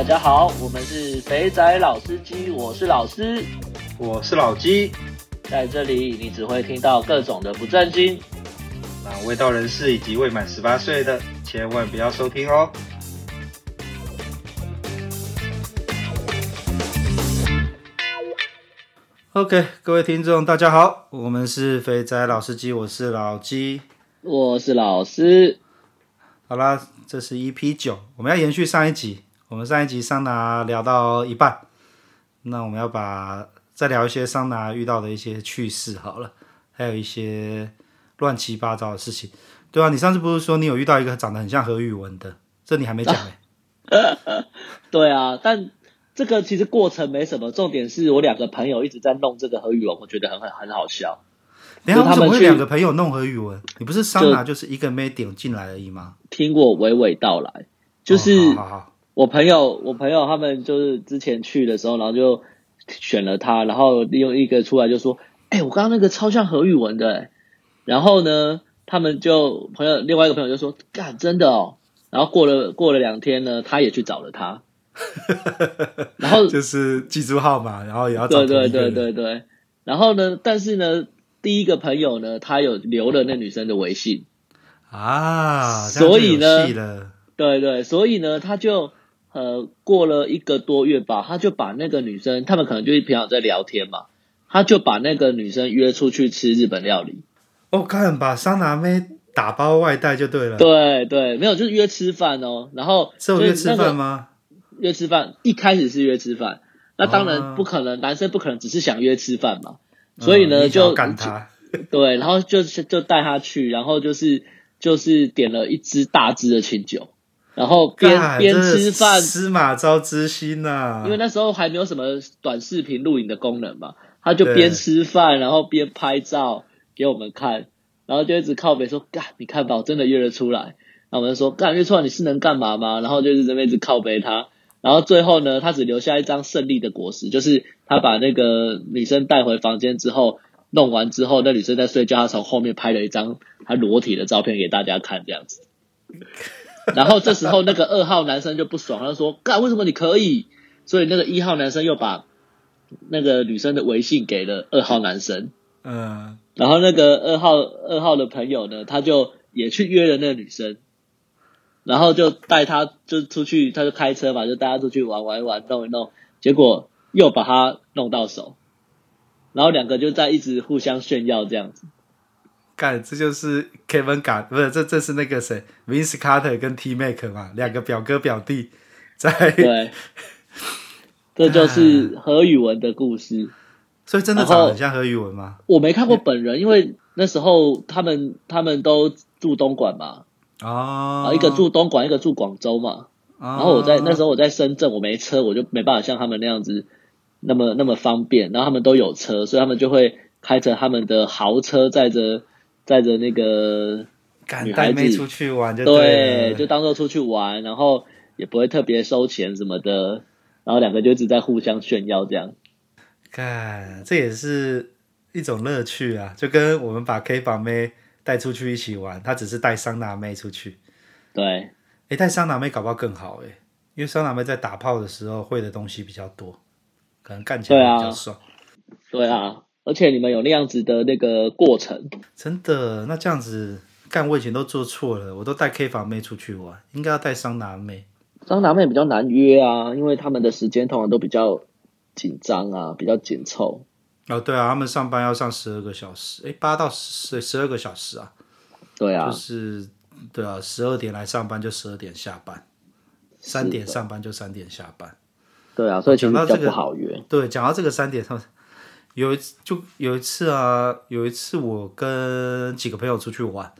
大家好，我们是肥仔老司机，我是老师，我是老鸡，在这里你只会听到各种的不正经，那未到人士以及未满十八岁的千万不要收听哦。OK，各位听众大家好，我们是肥仔老司机，我是老鸡，我是老师。好啦，这是 EP 九，我们要延续上一集。我们上一集桑拿聊到一半，那我们要把再聊一些桑拿遇到的一些趣事好了，还有一些乱七八糟的事情。对啊，你上次不是说你有遇到一个长得很像何宇文的？这你还没讲哎。对啊，但这个其实过程没什么，重点是我两个朋友一直在弄这个何宇文，我觉得很很很好笑。你看，为什么会两个朋友弄何宇文？你不是桑拿就是一个没点进来而已吗？听我娓娓道来，就是。我朋友，我朋友他们就是之前去的时候，然后就选了他，然后利用一个出来就说：“哎、欸，我刚刚那个超像何宇文的。”哎，然后呢，他们就朋友另外一个朋友就说：“干，真的哦。”然后过了过了两天呢，他也去找了他，然后就是记住号码，然后也要找对对对对对。然后呢，但是呢，第一个朋友呢，他有留了那女生的微信啊，所以呢，对对，所以呢，他就。呃，过了一个多月吧，他就把那个女生，他们可能就是平常在聊天嘛，他就把那个女生约出去吃日本料理。哦，看把桑拿妹打包外带就对了。对对，没有，就是约吃饭哦。然后是有约吃饭吗？约吃饭，一开始是约吃饭。那当然不可能，哦、男生不可能只是想约吃饭嘛。所以呢，嗯、就赶他。对，然后就是就带他去，然后就是就是点了一支大支的清酒。然后边边吃饭，司马昭之心呐、啊。因为那时候还没有什么短视频录影的功能嘛，他就边吃饭，然后边拍照给我们看，然后就一直靠北说：“干，你看吧，我真的约了出来。”然后我们就说：“干，约出来你是能干嘛吗？”然后就是这边一直靠北他，然后最后呢，他只留下一张胜利的果实，就是他把那个女生带回房间之后，弄完之后，那女生在睡觉，他从后面拍了一张他裸体的照片给大家看，这样子。然后这时候那个二号男生就不爽，他就说：“干，为什么你可以？”所以那个一号男生又把那个女生的微信给了二号男生。嗯。然后那个二号二号的朋友呢，他就也去约了那个女生，然后就带她就出去，他就开车嘛，就带她出去玩玩一玩，弄一弄，结果又把她弄到手，然后两个就在一直互相炫耀这样子。干，这就是 Kevin Gar，不是，这这是那个谁，Vince Carter 跟 T Mac 嘛，两个表哥表弟在。对，这就是何宇文的故事。所以真的长得很像何宇文吗？我没看过本人，因为那时候他们他们都住东莞嘛。哦。一个住东莞，一个住广州嘛。哦。然后我在那时候我在深圳，我没车，我就没办法像他们那样子那么那么方便。然后他们都有车，所以他们就会开着他们的豪车载着。带着那个女孩子出去玩就，就对，就当做出去玩，然后也不会特别收钱什么的，然后两个就一直在互相炫耀这样。看，这也是一种乐趣啊，就跟我们把 K 房妹带出去一起玩，他只是带桑拿妹出去。对，诶，带桑拿妹搞不好更好诶，因为桑拿妹在打炮的时候会的东西比较多，可能干起来比较爽。对啊。而且你们有那样子的那个过程，真的？那这样子干，我以前都做错了。我都带 K 房妹出去玩，应该要带桑拿妹。桑拿妹比较难约啊，因为他们的时间通常都比较紧张啊，比较紧凑。哦，对啊，他们上班要上十二个小时，诶，八到十十二个小时啊。对啊，就是对啊，十二点来上班就十二点下班，三点上班就三点下班。对啊，所以讲到这个不好约。对，讲到这个三点他们。有一次就有一次啊，有一次我跟几个朋友出去玩，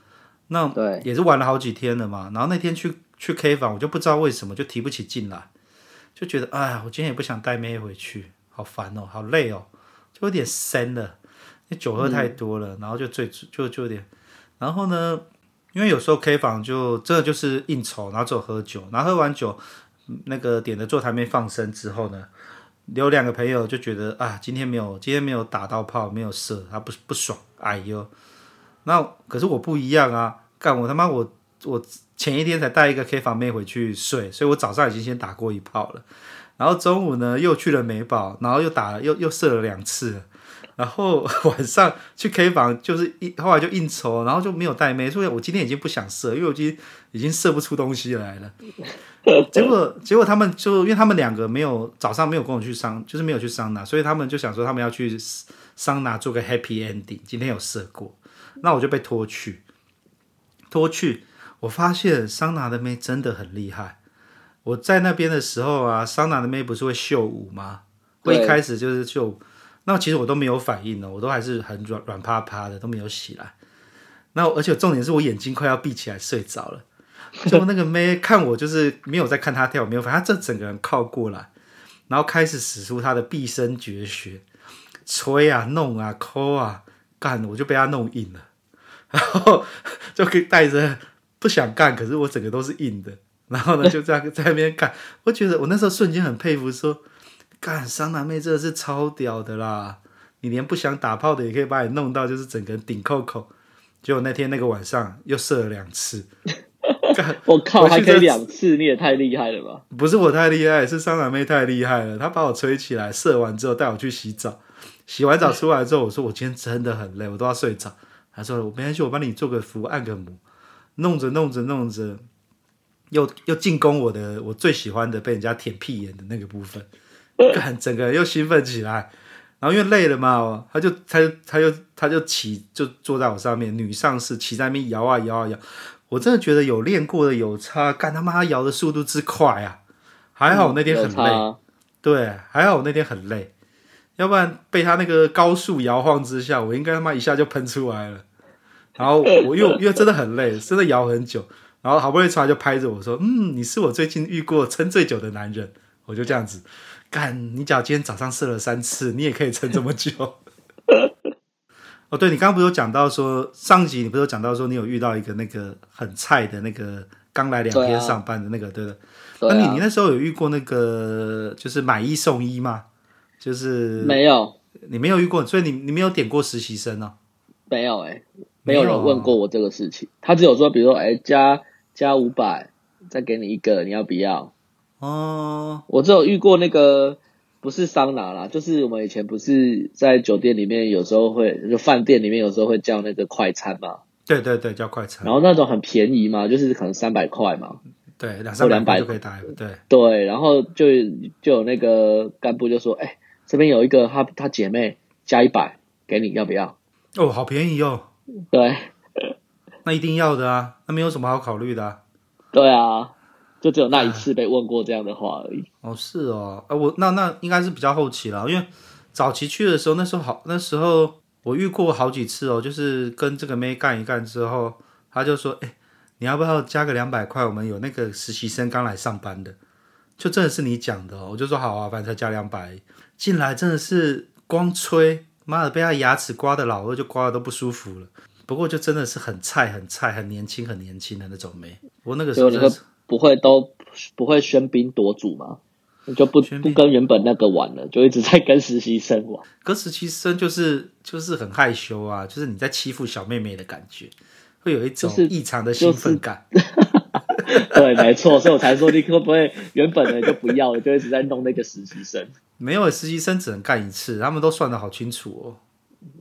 那对也是玩了好几天了嘛。然后那天去去 K 房，我就不知道为什么就提不起劲来，就觉得哎呀，我今天也不想带妹回去，好烦哦，好累哦，就有点深了，酒喝太多了，嗯、然后就醉就就有点。然后呢，因为有时候 K 房就真的就是应酬，然后就喝酒，然后喝完酒那个点的坐台面放生之后呢。留两个朋友就觉得啊，今天没有，今天没有打到炮，没有射，他不不爽，哎呦，那可是我不一样啊，干我他妈我我前一天才带一个 K 房妹回去睡，所以我早上已经先打过一炮了，然后中午呢又去了美宝，然后又打了又又射了两次。然后 晚上去 K 房，就是一后来就应酬，然后就没有带妹，所以我今天已经不想射，因为我今天已经射不出东西来了。结果结果他们就因为他们两个没有早上没有跟我去桑，就是没有去桑拿，所以他们就想说他们要去桑拿做个 happy ending。今天有射过，那我就被拖去，拖去，我发现桑拿的妹真的很厉害。我在那边的时候啊，桑拿的妹不是会秀舞吗？会一开始就是秀舞。那其实我都没有反应呢，我都还是很软软趴趴的，都没有起来。那而且重点是我眼睛快要闭起来睡着了，就那个妹看我就是没有在看她跳，没有，反正她这整个人靠过来，然后开始使出她的毕生绝学，吹啊弄啊抠啊干，我就被她弄硬了，然后就可以带着不想干，可是我整个都是硬的，然后呢就这样在那边干，我觉得我那时候瞬间很佩服说。干桑拿妹真的是超屌的啦！你连不想打炮的也可以把你弄到，就是整个人顶扣扣。结果那天那个晚上又射了两次，我靠，还可以两次，你也太厉害了吧？不是我太厉害，是桑拿妹太厉害了。她把我吹起来，射完之后带我去洗澡，洗完澡出来之后，我说我今天真的很累，我都要睡着。她说我没关系，我帮你做个服，按个摩，弄着弄着弄着，又又进攻我的我最喜欢的被人家舔屁眼的那个部分。干，整个人又兴奋起来，然后因为累了嘛，他就他就他就他就骑就坐在我上面，女上司骑在那边摇啊摇啊摇，我真的觉得有练过的有差，干他妈摇的速度之快啊！还好我那天很累，嗯、对，还好我那天很累，要不然被他那个高速摇晃之下，我应该他妈一下就喷出来了。然后我又因为真的很累，真的摇很久，然后好不容易出来就拍着我说：“嗯，你是我最近遇过撑最久的男人。”我就这样子。干，你假如今天早上射了三次，你也可以撑这么久。哦，对，你刚刚不是有讲到说，上集你不是有讲到说，你有遇到一个那个很菜的那个刚来两天上班的那个，对的。那、啊、你你那时候有遇过那个就是买一送一吗？就是没有，你没有遇过，所以你你没有点过实习生哦？没有哎、欸，没有人问过我这个事情。他只有说，比如说，哎，加加五百，再给你一个，你要不要？哦，我只有遇过那个不是桑拿啦，就是我们以前不是在酒店里面有时候会，就饭店里面有时候会叫那个快餐嘛。对对对，叫快餐。然后那种很便宜嘛，就是可能三百块嘛。对，两三百就可以打。对对，然后就就有那个干部就说：“哎、欸，这边有一个他他姐妹加一百给你，要不要？”哦，好便宜哦。对，那一定要的啊，那没有什么好考虑的、啊。对啊。就只有那一次被问过这样的话而已。哦，是哦，呃，我那那应该是比较后期了，因为早期去的时候，那时候好，那时候我遇过好几次哦，就是跟这个妹干一干之后，他就说，哎，你要不要加个两百块？我们有那个实习生刚来上班的，就真的是你讲的哦，我就说好啊，反正才加两百，进来真的是光吹，妈的被他牙齿刮的老二就刮的都不舒服了。不过就真的是很菜、很菜、很年轻、很年轻的那种妹，我那个时候真的是。不会都不会喧宾夺主吗？你就不不跟原本那个玩了，就一直在跟实习生玩。跟实习生就是就是很害羞啊，就是你在欺负小妹妹的感觉，会有一种异常的兴奋感。就是就是、对，没错，所以我才说你会不会原本的就不要了，就一直在弄那个实习生。没有，实习生只能干一次，他们都算的好清楚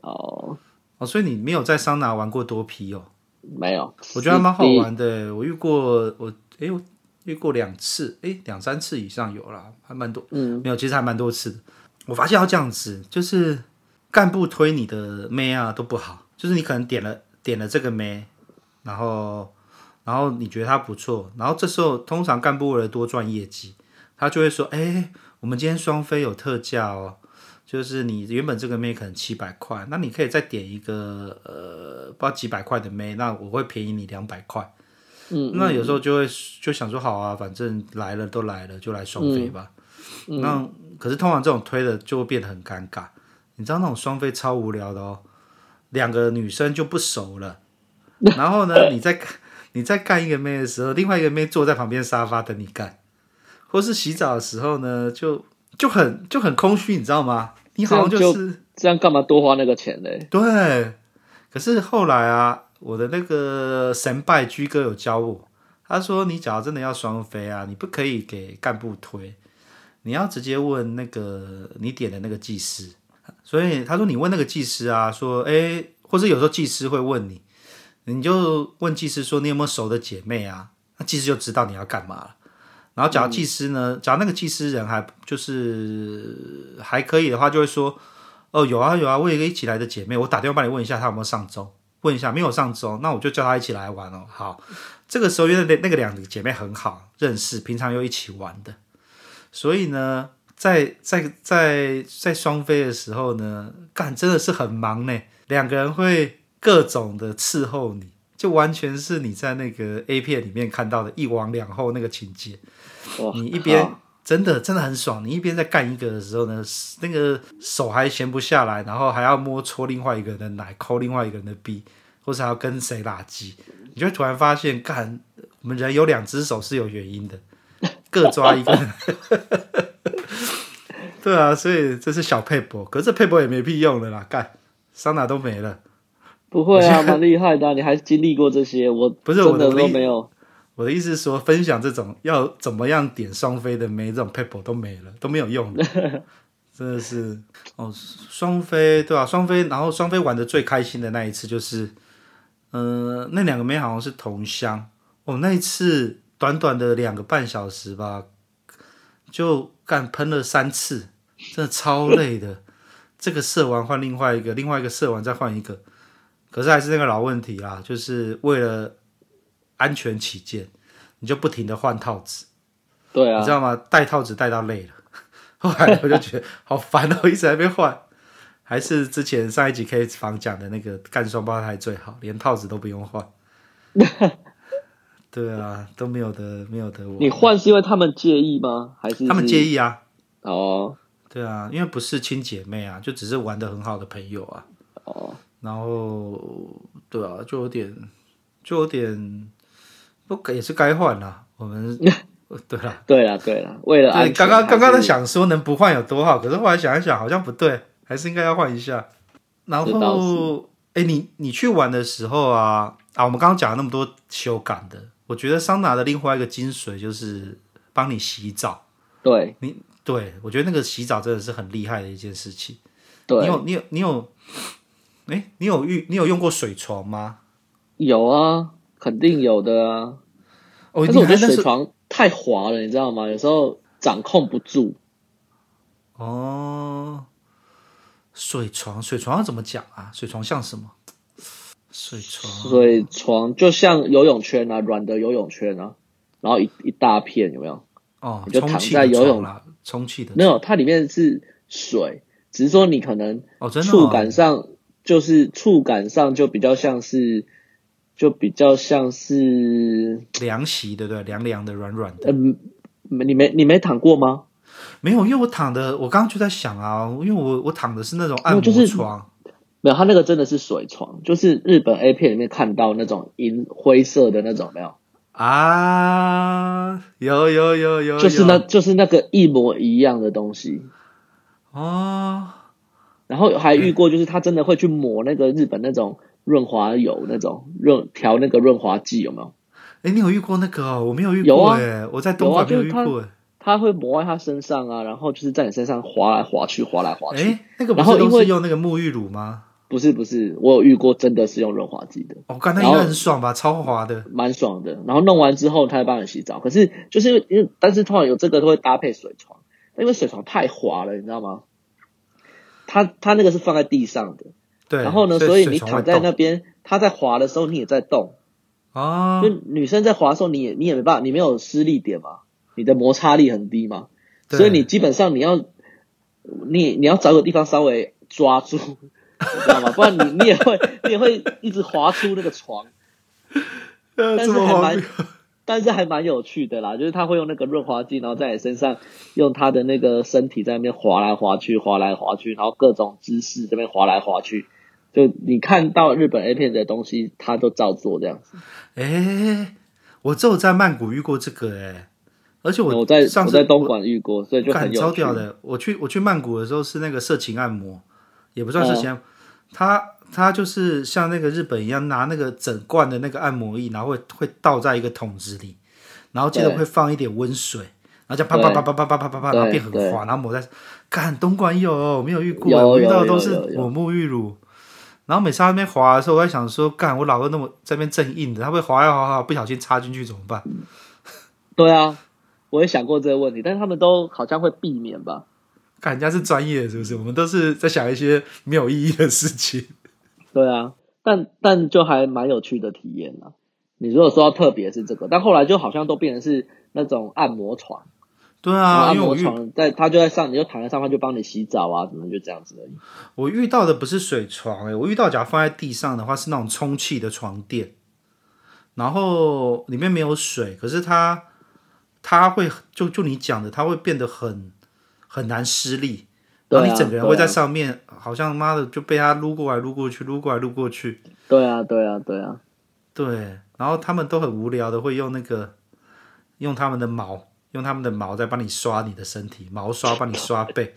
哦。哦哦，所以你没有在桑拿玩过多批哦？没有，我觉得还蛮好玩的。我遇过我。哎，我遇过两次，哎，两三次以上有了，还蛮多。嗯，没有，其实还蛮多次的。我发现要这样子，就是干部推你的妹啊都不好，就是你可能点了点了这个妹，然后然后你觉得她不错，然后这时候通常干部为了多赚业绩，他就会说，哎，我们今天双飞有特价哦，就是你原本这个妹可能七百块，那你可以再点一个呃不知道几百块的妹，那我会便宜你两百块。嗯，那有时候就会就想说好啊，反正来了都来了，就来双飞吧。那可是通常这种推的就会变得很尴尬，你知道那种双飞超无聊的哦，两个女生就不熟了，然后呢，你在你在干一个妹的时候，另外一个妹坐在旁边沙发等你干，或是洗澡的时候呢，就就很就很空虚，你知道吗？你好像就是这样干嘛多花那个钱嘞？对，可是后来啊。我的那个神拜居哥有教我，他说你假如真的要双飞啊，你不可以给干部推，你要直接问那个你点的那个技师。所以他说你问那个技师啊，说哎，或者有时候技师会问你，你就问技师说你有没有熟的姐妹啊？那技师就知道你要干嘛了。然后假如技师呢，假如那个技师人还就是还可以的话，就会说哦有啊有啊，我有一个一起来的姐妹，我打电话帮你问一下她有没有上周。问一下，没有上周，那我就叫他一起来玩哦。好，这个时候因为那那个两个姐妹很好认识，平常又一起玩的，所以呢，在在在在双飞的时候呢，干真的是很忙呢。两个人会各种的伺候你，就完全是你在那个 A 片里面看到的一王两后那个情节。你一边真的真的很爽，你一边在干一个的时候呢，那个手还闲不下来，然后还要摸搓另外一个人的奶，抠另外一个人的逼，或是还要跟谁拉鸡，你就会突然发现，干我们人有两只手是有原因的，各抓一个。对啊，所以这是小佩博，可是这撇步也没屁用了啦，干桑拿都没了。不会啊，蛮厉害的啊，你还经历过这些，我不是我的都没有。我的意思是说，分享这种要怎么样点双飞的没这种 paper 都没了，都没有用的，真 的是哦。双飞对啊，双飞，然后双飞玩的最开心的那一次就是，嗯、呃，那两个妹好像是同乡哦。那一次短短的两个半小时吧，就干喷了三次，真的超累的。这个射完换另外一个，另外一个射完再换一个，可是还是那个老问题啦，就是为了。安全起见，你就不停的换套子，对啊，你知道吗？戴套子戴到累了，后来我就觉得好烦哦，一直在那边换。还是之前上一集 K 房讲的那个干双胞胎最好，连套子都不用换。对啊，都没有的，没有的。我你换是因为他们介意吗？还是，他们介意啊？哦，对啊，因为不是亲姐妹啊，就只是玩的很好的朋友啊。哦，然后对啊，就有点，就有点。不也是该换了，我们对 了，对了，对了，为了对刚刚刚刚在想说能不换有多好，可是后来想一想好像不对，还是应该要换一下。然后，哎，你你去玩的时候啊啊，我们刚刚讲了那么多修改的，我觉得桑拿的另外一个精髓就是帮你洗澡。对，你对我觉得那个洗澡真的是很厉害的一件事情。对，你有你有你有，哎，你有浴你有用过水床吗？有啊。肯定有的啊，但是我觉得水床太滑了，你知道吗？有时候掌控不住。哦，水床，水床要怎么讲啊？水床像什么？水床，水床就像游泳圈啊，软的游泳圈啊，然后一一大片，有没有？哦，你就躺在游泳啦，充气的。没有，它里面是水，只是说你可能哦，真的触感上就是触感上就比较像是。就比较像是凉席，对不对？凉凉的，软软的。嗯，你没你没躺过吗？没有，因为我躺的，我刚刚就在想啊，因为我我躺的是那种按摩床，就是、没有，它那个真的是水床，就是日本 A 片里面看到那种银灰色的那种，没有啊？有有有有，就是那就是那个一模一样的东西哦。然后还遇过，就是他真的会去抹那个日本那种。润滑油那种润调那个润滑剂有没有？哎，你有遇过那个哦？我没有遇过哎、啊，我在东莞没有遇过、啊、他，他会抹在他身上啊，然后就是在你身上滑来滑去，滑来滑去。哎，那个不是都是用那个沐浴乳吗？不是不是，我有遇过，真的是用润滑剂的。我、哦、刚才应该很爽吧？超滑的，蛮爽的。然后弄完之后，他会帮你洗澡。可是就是因为，因为但是通常有这个都会搭配水床，因为水床太滑了，你知道吗？他他那个是放在地上的。对，然后呢，所以你躺在那边，他在滑的时候，你也在动啊。就女生在滑的时候，你也你也没办法，你没有施力点嘛，你的摩擦力很低嘛，所以你基本上你要你你要找个地方稍微抓住，你知道吗？不然你你也会你也会一直滑出那个床。但是还蛮。但是还蛮有趣的啦，就是他会用那个润滑剂，然后在你身上用他的那个身体在那边滑来滑去，滑来滑去，然后各种姿势这边滑来滑去，就你看到日本 A 片的东西，他都照做这样子。哎、欸，我只有在曼谷遇过这个哎、欸，而且我我在我在东莞遇过，所以就很超屌的。我去我去曼谷的时候是那个色情按摩，也不算色情按摩，他他就是像那个日本一样，拿那个整罐的那个按摩液，然后会会倒在一个桶子里，然后接着会放一点温水，然后就啪啪啪啪啪啪啪啪啪，然后变很滑，然后抹在。看，东莞有，没有遇过，我遇到的都是抹沐浴乳。然后每次他那边滑的时候，我在想说，干，我老二那么在那边正硬的，他会滑呀滑滑，不小心插进去怎么办？对啊，我也想过这个问题，但是他们都好像会避免吧。看人家是专业的，是不是？我们都是在想一些没有意义的事情。对啊，但但就还蛮有趣的体验啊。你如果说要特别是这个，但后来就好像都变成是那种按摩床。对啊，按摩床在他就在上，你就躺在上面就帮你洗澡啊，怎么就这样子而已。我遇到的不是水床哎、欸，我遇到假如放在地上的话是那种充气的床垫，然后里面没有水，可是它它会就就你讲的，它会变得很很难施力，然后你整个人会在上面，啊啊、好像妈的就被它撸过来撸过去，撸过来撸过去。对啊，对啊，对啊，对。然后他们都很无聊的会用那个用他们的毛。用他们的毛在帮你刷你的身体，毛刷帮你刷背。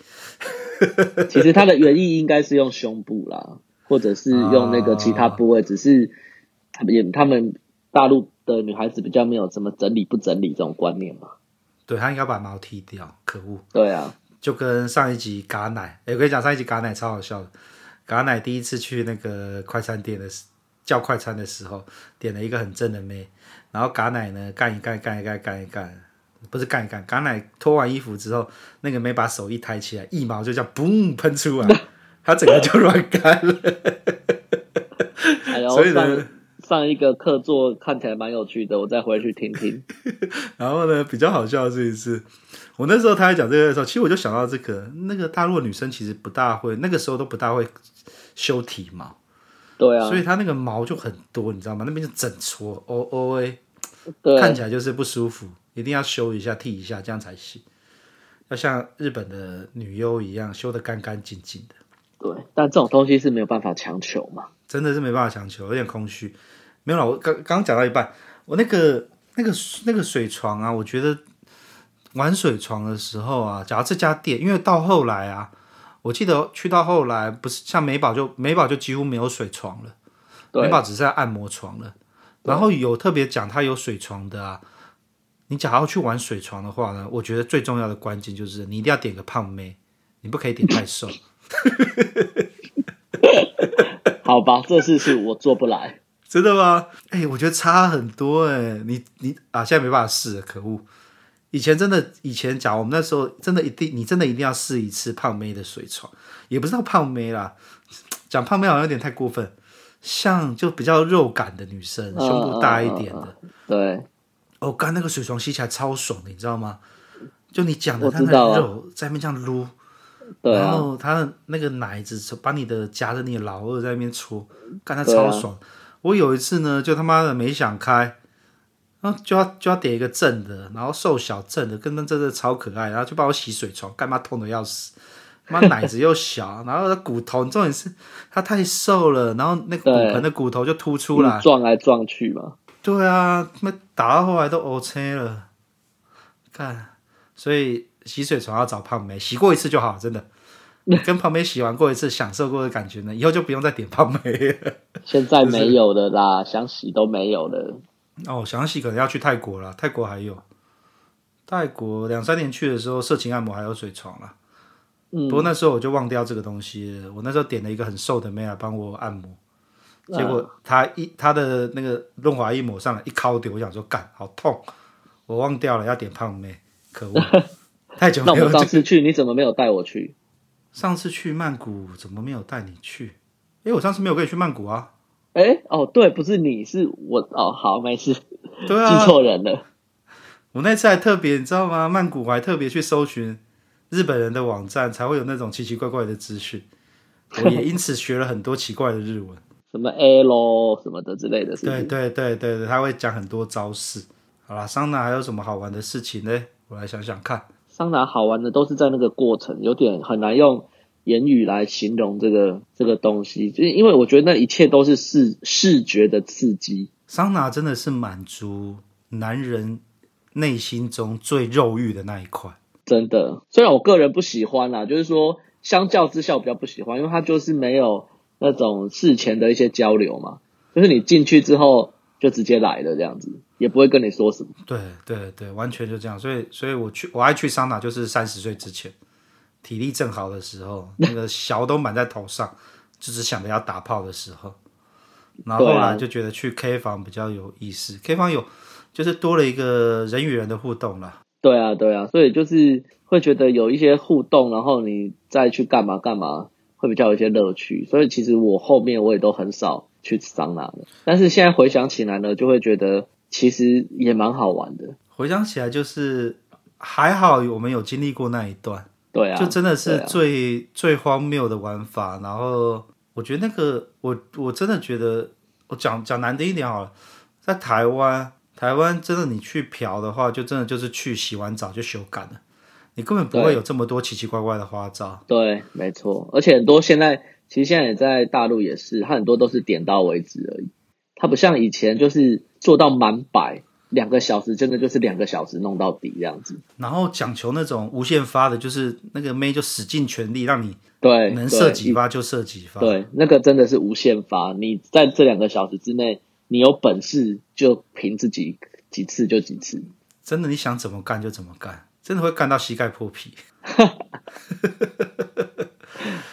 其实它的原意应该是用胸部啦，或者是用那个其他部位，哦、只是也他们大陆的女孩子比较没有什么整理不整理这种观念嘛。对，他应该把毛剃掉，可恶。对啊，就跟上一集嘎奶，哎，我跟你讲，上一集嘎奶超好笑的。嘎奶第一次去那个快餐店的时叫快餐的时候，点了一个很正的妹，然后嘎奶呢干一干干一干干一干。不是干一干，刚奶脱完衣服之后，那个没把手一抬起来，一毛就这样嘣喷出来，他整个就乱干了。哎呦，所以呢上，上一个课座看起来蛮有趣的，我再回去听听。然后呢，比较好笑的事情是，我那时候他在讲这个的时候，其实我就想到这个，那个大陆的女生其实不大会，那个时候都不大会修体毛。对啊，所以她那个毛就很多，你知道吗？那边就整撮哦哦哎，对看起来就是不舒服。一定要修一下、剃一下，这样才行。要像日本的女优一样修得干干净净的。对，但这种东西是没有办法强求嘛。真的是没办法强求，有点空虚。没有了，我刚刚讲到一半，我那个那个那个水床啊，我觉得玩水床的时候啊，假如这家店，因为到后来啊，我记得去到后来，不是像美宝就美宝就几乎没有水床了，美宝只剩下按摩床了。然后有特别讲它有水床的啊。你假如要去玩水床的话呢，我觉得最重要的关键就是你一定要点个胖妹，你不可以点太瘦。好吧，这事是我做不来。真的吗？哎、欸，我觉得差很多哎、欸。你你啊，现在没办法试了，可恶。以前真的，以前讲我们那时候真的一定，你真的一定要试一次胖妹的水床，也不知道胖妹啦，讲胖妹好像有点太过分，像就比较肉感的女生，胸部大一点的，嗯嗯嗯、对。哦，刚那个水床吸起来超爽的，你知道吗？就你讲的，它那个肉在那边这样撸，对啊、然后它的那个奶子把你的夹着你的老二在那边搓，干它超爽。啊、我有一次呢，就他妈的没想开，然后就要就要点一个正的，然后瘦小正的，跟那真的超可爱，然后就帮我洗水床，干嘛痛的要死，妈奶子又小，然后它骨头重点是它太瘦了，然后那个骨盆的骨头就凸出来，撞来撞去嘛。对啊，那打到后来都 OK 了，看，所以洗水床要找胖妹，洗过一次就好，真的。跟胖妹洗完过一次，享受过的感觉呢，以后就不用再点胖妹了。现在没有的啦，想洗都没有了。哦，想洗可能要去泰国了，泰国还有。泰国两三年去的时候，色情按摩还有水床啦。嗯。不过那时候我就忘掉这个东西了，我那时候点了一个很瘦的妹来帮我按摩。结果他一他的那个润滑液抹上来一敲掉，我想说干好痛，我忘掉了要点胖妹，可恶，太久没有。那我上次去你怎么没有带我去？上次去曼谷怎么没有带你去？哎，我上次没有跟你去曼谷啊。哎哦，对，不是你是我哦，好没事，对啊，记错人了。我那次还特别你知道吗？曼谷我还特别去搜寻日本人的网站，才会有那种奇奇怪怪的资讯。我也因此学了很多奇怪的日文。什么 A 咯，什么的之类的事情，对对对对对，他会讲很多招式。好啦，桑拿还有什么好玩的事情呢？我来想想看。桑拿好玩的都是在那个过程，有点很难用言语来形容这个这个东西，就是因为我觉得那一切都是视视觉的刺激。桑拿真的是满足男人内心中最肉欲的那一块。真的，虽然我个人不喜欢啦，就是说相较之下我比较不喜欢，因为它就是没有。那种事前的一些交流嘛，就是你进去之后就直接来了这样子，也不会跟你说什么。对对对，完全就这样。所以所以我去我爱去桑拿，就是三十岁之前，体力正好的时候，那个小都满在头上，就只想着要打炮的时候。然后后来就觉得去 K 房比较有意思，啊，K 房有就是多了一个人与人的互动啦。对啊，对啊，所以就是会觉得有一些互动，然后你再去干嘛干嘛，会比较有一些乐趣。所以其实我后面我也都很少去桑拿了，但是现在回想起来呢，就会觉得其实也蛮好玩的。回想起来就是还好我们有经历过那一段，对啊，就真的是最、啊、最荒谬的玩法，然后。我觉得那个，我我真的觉得，我讲讲难听一点好了，在台湾，台湾真的你去嫖的话，就真的就是去洗完澡就休干了，你根本不会有这么多奇奇怪怪的花招。对，没错，而且很多现在，其实现在也在大陆也是，它很多都是点到为止而已，它不像以前就是做到满百。两个小时真的就是两个小时弄到底这样子，然后讲求那种无限发的，就是那个妹就使尽全力让你对能射几发就射几发，对，那个真的是无限发。你在这两个小时之内，你有本事就凭自己几次就几次，真的你想怎么干就怎么干，真的会干到膝盖破皮。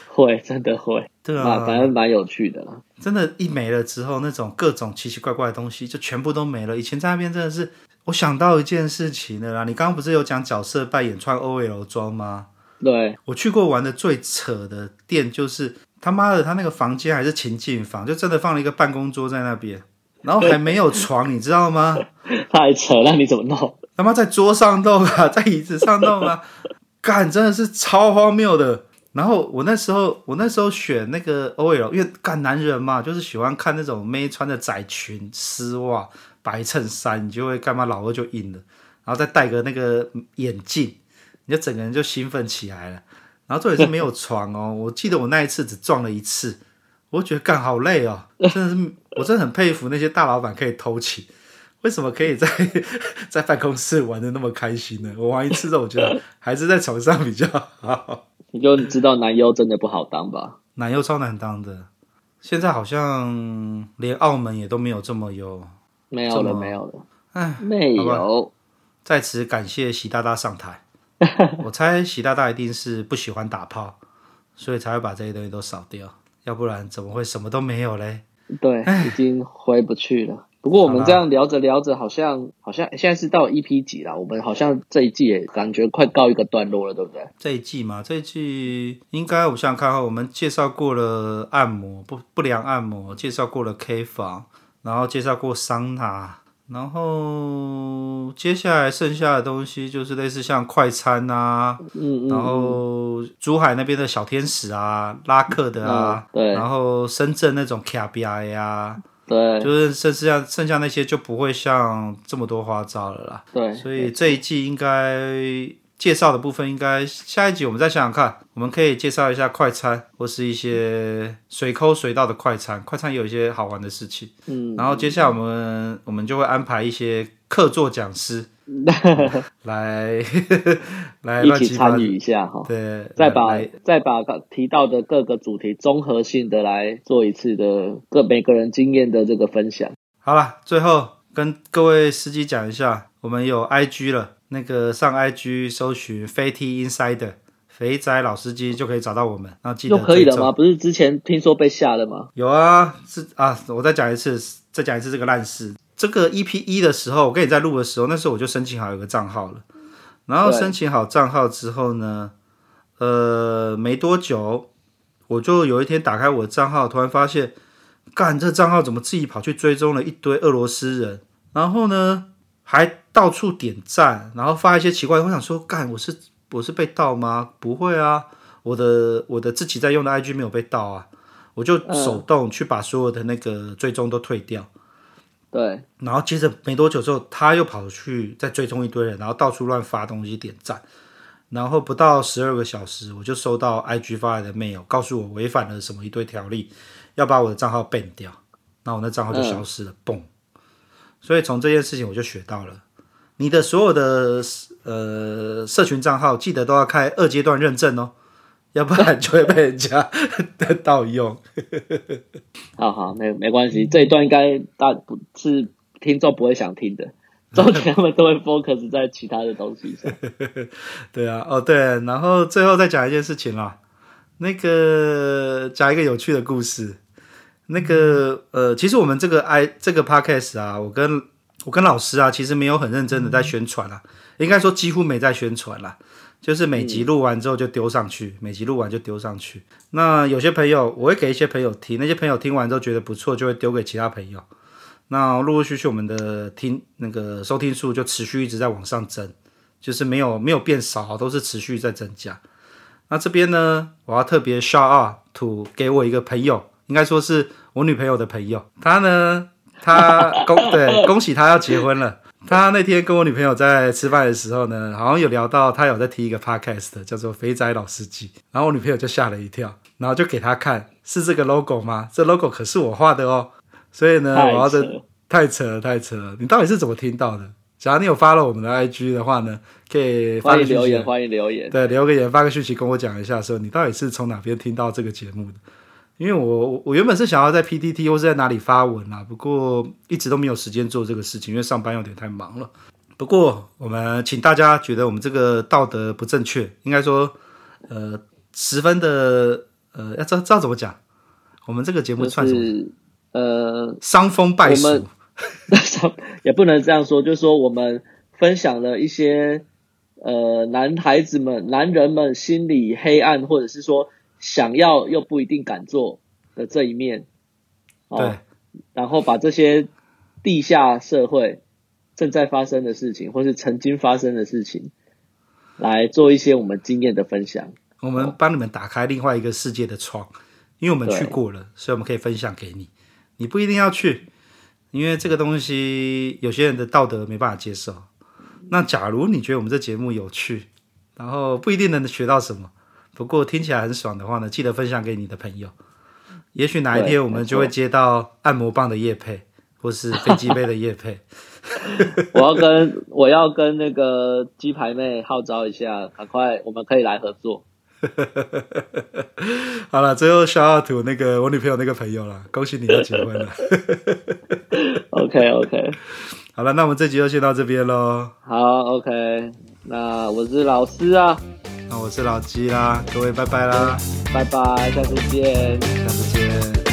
会，真的会，对啊，反正蛮有趣的啦。真的，一没了之后，那种各种奇奇怪怪的东西就全部都没了。以前在那边真的是，我想到一件事情了啦。你刚刚不是有讲角色扮演穿 OL 装吗？对，我去过玩的最扯的店，就是他妈的，他那个房间还是情境房，就真的放了一个办公桌在那边，然后还没有床，你知道吗？太扯了，你怎么弄？他妈在桌上弄啊，在椅子上弄啊，干，真的是超荒谬的。然后我那时候，我那时候选那个 OL，因为干男人嘛，就是喜欢看那种妹穿的窄裙、丝袜、白衬衫，你就会干嘛老二就硬了，然后再戴个那个眼镜，你就整个人就兴奋起来了。然后这里是没有床哦，我记得我那一次只撞了一次，我觉得干好累哦，真的是，我真的很佩服那些大老板可以偷情，为什么可以在 在办公室玩的那么开心呢？我玩一次之后，我觉得 还是在床上比较好。你就知道男优真的不好当吧？男优超难当的，现在好像连澳门也都没有这么有，没有了，没有了，哎，没有。在此感谢习大大上台，我猜习大大一定是不喜欢打炮，所以才会把这些东西都扫掉，要不然怎么会什么都没有嘞？对，已经回不去了。不过我们这样聊着聊着，好像好像现在是到 EP 几了？我们好像这一季也感觉快告一个段落了，对不对？这一季嘛，这一季应该我想想看哈，我们介绍过了按摩不不良按摩，介绍过了 K 房，然后介绍过桑拿。然后接下来剩下的东西就是类似像快餐啊，嗯，嗯，然后珠海那边的小天使啊，拉客的啊，嗯、对，然后深圳那种卡比亚呀，对，就是剩下剩下那些就不会像这么多花招了啦，对，所以这一季应该。介绍的部分应该下一集我们再想想看，我们可以介绍一下快餐或是一些随抠随到的快餐，快餐也有一些好玩的事情。嗯，然后接下来我们我们就会安排一些客座讲师 来来一起参与一下哈。对，再把再把提到的各个主题综合性的来做一次的各每个人经验的这个分享。好了，最后跟各位司机讲一下，我们有 IG 了。那个上 IG 搜寻飞 T Insider 肥仔老司机就可以找到我们，然后记得就可以了吗？不是之前听说被下了吗？有啊，是啊，我再讲一次，再讲一次这个烂事。这个 EP 一的时候，我跟你在录的时候，那时候我就申请好有个账号了。然后申请好账号之后呢，呃，没多久，我就有一天打开我的账号，突然发现，干，这账号怎么自己跑去追踪了一堆俄罗斯人？然后呢，还到处点赞，然后发一些奇怪的。我想说，干，我是我是被盗吗？不会啊，我的我的自己在用的 IG 没有被盗啊。我就手动去把所有的那个追踪都退掉。对。然后接着没多久之后，他又跑去再追踪一堆人，然后到处乱发东西点赞。然后不到十二个小时，我就收到 IG 发来的 mail，告诉我违反了什么一堆条例，要把我的账号 ban 掉。那我那账号就消失了，嘣。所以从这件事情我就学到了，你的所有的呃社群账号记得都要开二阶段认证哦，要不然就会被人家 盗用。好好，没没关系，这一段应该大不是听众不会想听的，重点他们都会 focus 在其他的东西上。对啊，哦对，然后最后再讲一件事情啦，那个讲一个有趣的故事。那个呃，其实我们这个 i 这个 podcast 啊，我跟我跟老师啊，其实没有很认真的在宣传啦，应该说几乎没在宣传啦。就是每集录完之后就丢上去，嗯、每集录完就丢上去。那有些朋友，我会给一些朋友听，那些朋友听完之后觉得不错，就会丢给其他朋友。那陆陆续续，我们的听那个收听数就持续一直在往上增，就是没有没有变少，都是持续在增加。那这边呢，我要特别 shout out to 给我一个朋友，应该说是我女朋友的朋友，她呢，他恭 对恭喜他要结婚了。他那天跟我女朋友在吃饭的时候呢，好像有聊到他有在听一个 podcast，叫做《肥仔老司机》，然后我女朋友就吓了一跳，然后就给他看，是这个 logo 吗？这 logo 可是我画的哦。所以呢，我要这太扯了，太扯了！你到底是怎么听到的？假如你有 follow 我们的 IG 的话呢，可以发个留言，欢迎留言，对，留个言，发个讯息跟我讲一下，说你到底是从哪边听到这个节目的。因为我我原本是想要在 PTT 或是在哪里发文啦，不过一直都没有时间做这个事情，因为上班有点太忙了。不过我们请大家觉得我们这个道德不正确，应该说呃十分的呃要知道知道怎么讲，我们这个节目算什么？就是、呃伤风败俗，也不能这样说，就是说我们分享了一些呃男孩子们、男人们心里黑暗，或者是说。想要又不一定敢做的这一面，哦，然后把这些地下社会正在发生的事情，或是曾经发生的事情，来做一些我们经验的分享。我们帮你们打开另外一个世界的窗，因为我们去过了，所以我们可以分享给你。你不一定要去，因为这个东西有些人的道德没办法接受。那假如你觉得我们这节目有趣，然后不一定能学到什么。不过听起来很爽的话呢，记得分享给你的朋友。也许哪一天我们就会接到按摩棒的叶配，或是飞机杯的叶配。我要跟我要跟那个鸡排妹号召一下，赶快我们可以来合作。好了，最后 shout 那个我女朋友那个朋友了，恭喜你要结婚了。OK OK，好了，那我们这集就先到这边喽。好 OK，那我是老师啊。那我是老鸡啦，各位拜拜啦，拜拜，下次见，下次见。